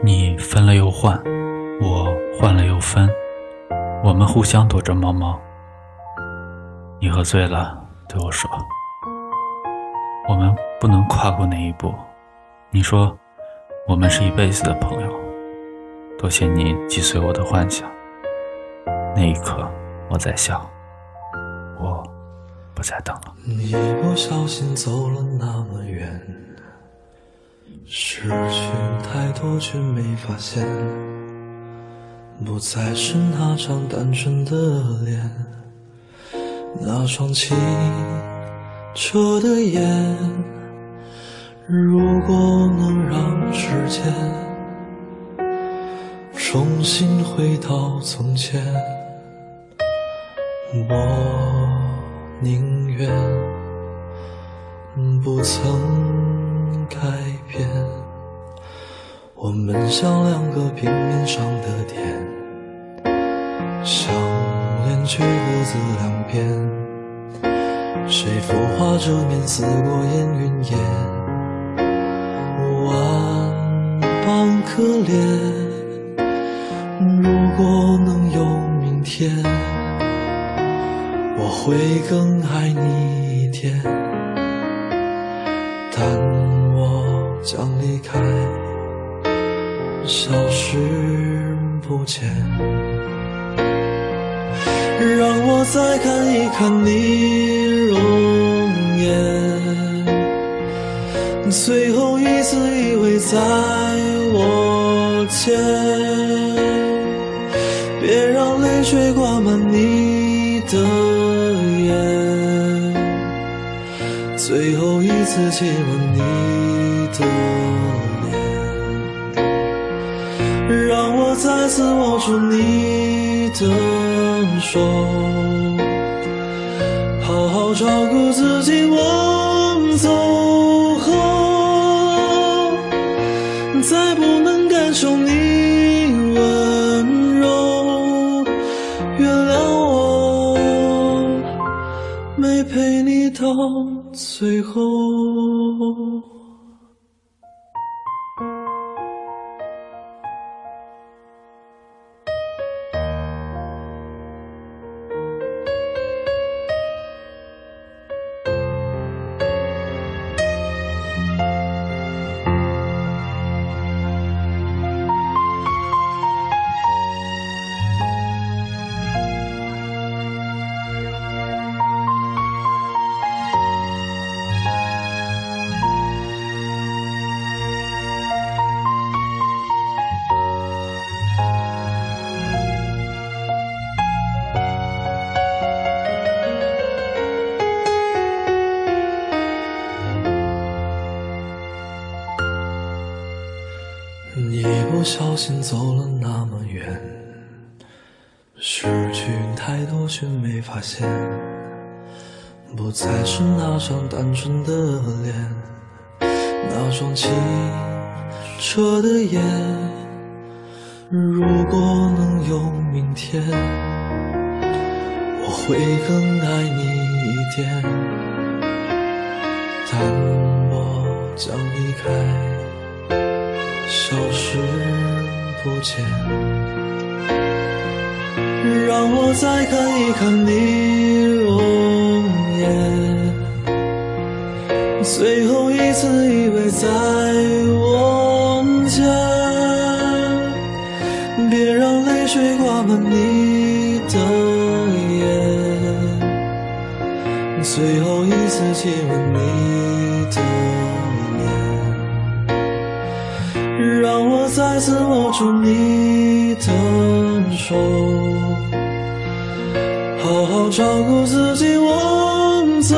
你分了又换，我换了又分，我们互相躲着猫猫。你喝醉了，对我说：“我们不能跨过那一步。”你说：“我们是一辈子的朋友。”多谢你击碎我的幻想。那一刻，我在想，我不再等了。一不小心走了那么远。失去太多，却没发现，不再是那张单纯的脸，那双清澈的眼。如果能让时间重新回到从前，我宁愿不曾像两个平面上的点，相连却各自两边，谁浮华着面似过眼云烟，万般可怜。如果能有明天，我会更爱你一点，但我将离开。消失不见，让我再看一看你容颜，最后一次依偎在我肩，别让泪水挂满你的眼，最后一次亲吻你的。再次握住你的手，好好照顾自己。我走后，再不能感受你温柔，原谅我没陪你到最后。一不小心走了那么远，失去太多却没发现，不再是那张单纯的脸，那双清澈的眼。如果能有明天，我会更爱你一点，但我将离开。消失不见，让我再看一看你容颜，最后一次依偎在我肩，别让泪水挂满你的眼，最后一次亲吻你的。让我再次握住你的手好好照顾自己我走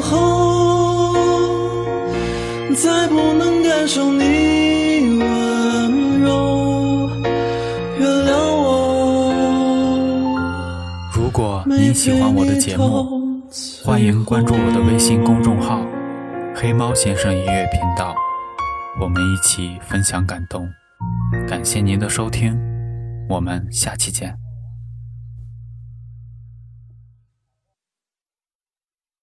后再不能感受你温柔原谅我。如果你喜欢我的节目欢迎关注我的微信公众号黑猫先生音乐频道我们一起分享感动。感谢您的收听，我们下期见。